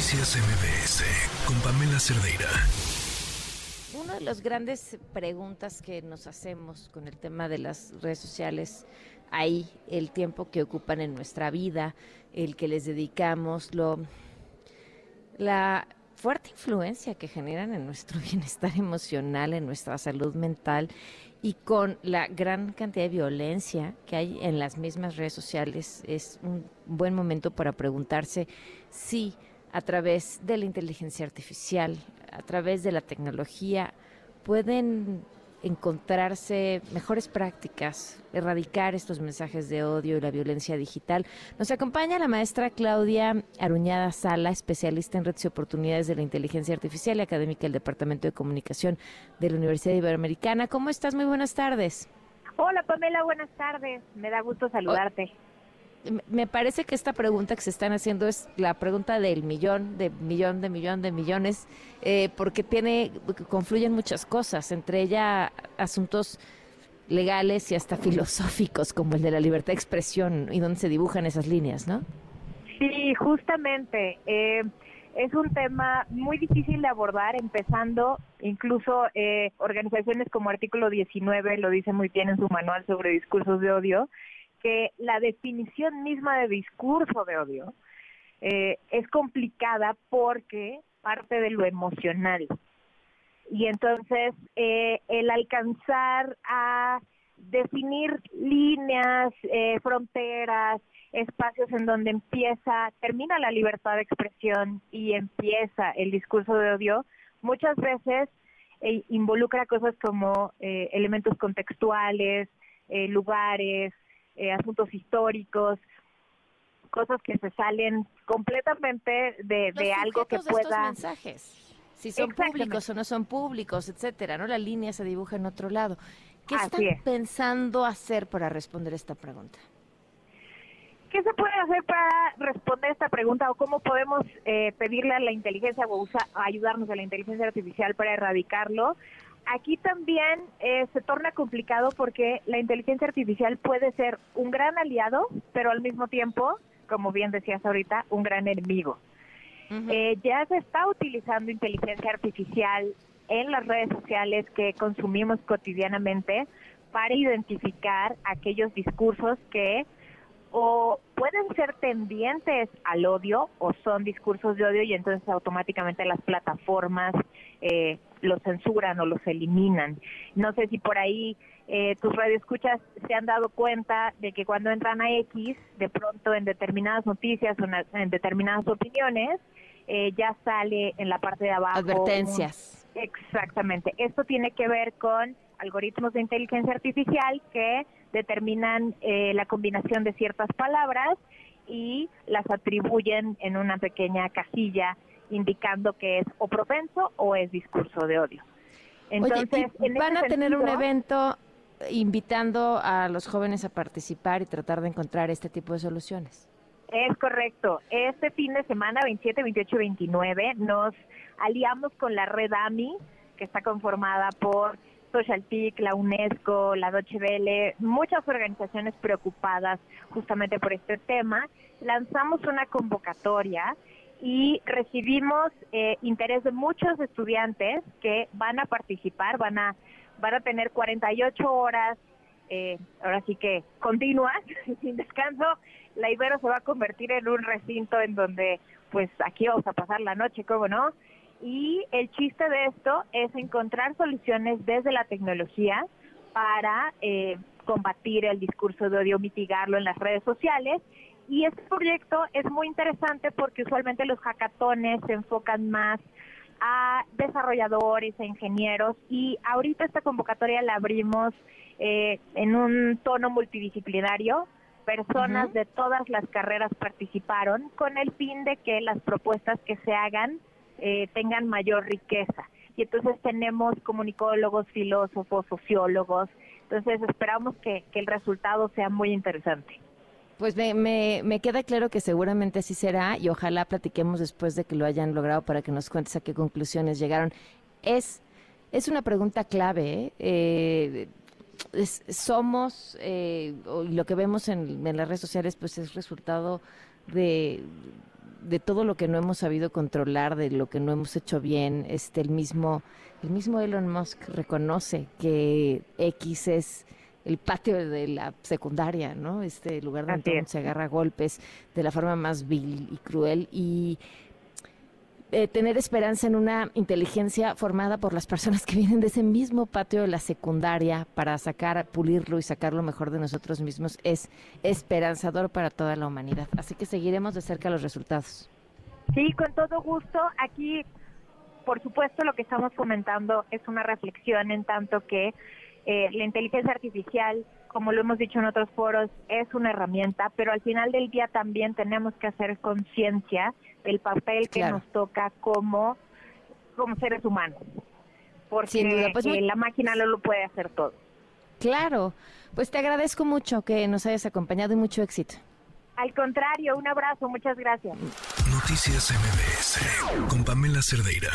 Noticias MBS con Pamela Cerdeira. Una de las grandes preguntas que nos hacemos con el tema de las redes sociales, ahí el tiempo que ocupan en nuestra vida, el que les dedicamos, lo, la fuerte influencia que generan en nuestro bienestar emocional, en nuestra salud mental y con la gran cantidad de violencia que hay en las mismas redes sociales, es un buen momento para preguntarse si a través de la inteligencia artificial, a través de la tecnología, pueden encontrarse mejores prácticas, erradicar estos mensajes de odio y la violencia digital. Nos acompaña la maestra Claudia Aruñada Sala, especialista en redes y oportunidades de la inteligencia artificial y académica del Departamento de Comunicación de la Universidad Iberoamericana. ¿Cómo estás? Muy buenas tardes. Hola Pamela, buenas tardes. Me da gusto saludarte me parece que esta pregunta que se están haciendo es la pregunta del millón, de millón, de millón, de millones, eh, porque tiene, confluyen muchas cosas, entre ellas asuntos legales y hasta filosóficos, como el de la libertad de expresión y donde se dibujan esas líneas, ¿no? Sí, justamente. Eh, es un tema muy difícil de abordar, empezando incluso eh, organizaciones como Artículo 19 lo dice muy bien en su manual sobre discursos de odio, que la definición misma de discurso de odio eh, es complicada porque parte de lo emocional. Y entonces eh, el alcanzar a definir líneas, eh, fronteras, espacios en donde empieza, termina la libertad de expresión y empieza el discurso de odio, muchas veces involucra cosas como elementos contextuales, lugares, eh, asuntos históricos, cosas que se salen completamente de, algo que pueda... mensajes. Si son públicos o no son públicos, etcétera, ¿no? La línea se dibuja en otro lado. ¿Qué están pensando hacer para responder esta pregunta? ¿Qué se puede hacer para responder esta pregunta o cómo podemos eh, pedirle a la inteligencia o ayudarnos a la inteligencia artificial para erradicarlo? Aquí también eh, se torna complicado porque la inteligencia artificial puede ser un gran aliado, pero al mismo tiempo, como bien decías ahorita, un gran enemigo. Eh, ya se está utilizando inteligencia artificial en las redes sociales que consumimos cotidianamente para identificar aquellos discursos que o pueden ser tendientes al odio o son discursos de odio y entonces automáticamente las plataformas eh, los censuran o los eliminan. No sé si por ahí eh, tus radioescuchas se han dado cuenta de que cuando entran a X, de pronto en determinadas noticias o en, determinadas opiniones, eh, ya sale en la parte de abajo. Advertencias. exactamente. Esto tiene que ver con algoritmos de inteligencia artificial que determinan eh, la combinación de ciertas palabras y las atribuyen en una pequeña casilla indicando que es o propenso o es discurso de odio. Entonces, van a tener un evento invitando a los jóvenes a participar y tratar de encontrar este tipo de soluciones. Es correcto. Este fin de semana, 27, 28 y 29, nos aliamos con la red AMI, que está conformada por Social la UNESCO, la Deutsche muchas organizaciones preocupadas justamente por este tema. Lanzamos una convocatoria y recibimos eh, interés de muchos estudiantes que van a participar, van a, van a tener 48 horas, eh, ahora sí que continuas, sin descanso. La Ibero se va a convertir en un recinto en donde, pues aquí vamos a pasar la noche, ¿cómo no? Y el chiste de esto es encontrar soluciones desde la tecnología para eh, combatir el discurso de odio, mitigarlo en las redes sociales. Y este proyecto es muy interesante porque usualmente los hackatones se enfocan más a desarrolladores, e ingenieros. Y ahorita esta convocatoria la abrimos eh, en un tono multidisciplinario. Personas de todas las carreras participaron con el fin de que las propuestas que se hagan eh, tengan mayor riqueza. Y entonces tenemos comunicólogos, filósofos, sociólogos. Entonces esperamos que el resultado sea muy interesante. Pues me, me, queda claro que seguramente así será y ojalá platiquemos después de que lo hayan logrado para que nos cuentes a qué conclusiones llegaron. Es, es una pregunta clave. ¿eh? eh somos, eh, lo que vemos en, las redes sociales, pues es resultado de, de todo lo que no hemos sabido controlar, de lo que no hemos hecho bien, este, el mismo, el mismo Elon Musk reconoce que X es el patio de la secundaria, ¿no? Este lugar donde se agarra golpes de la forma más vil y cruel y eh, tener esperanza en una inteligencia formada por las personas que vienen de ese mismo patio de la secundaria para sacar, pulirlo y sacar lo mejor de nosotros mismos es esperanzador para toda la humanidad. Así que seguiremos de cerca los resultados. Sí, con todo gusto. Aquí, por supuesto, lo que estamos comentando es una reflexión en tanto que eh, la inteligencia artificial, como lo hemos dicho en otros foros, es una herramienta, pero al final del día también tenemos que hacer conciencia del papel que nos toca como, como seres humanos. Porque pues la máquina no lo puede hacer todo. Claro, pues te agradezco mucho que nos hayas acompañado y mucho éxito. Al contrario, un abrazo, muchas gracias. Noticias MBS con Pamela Cerdeira.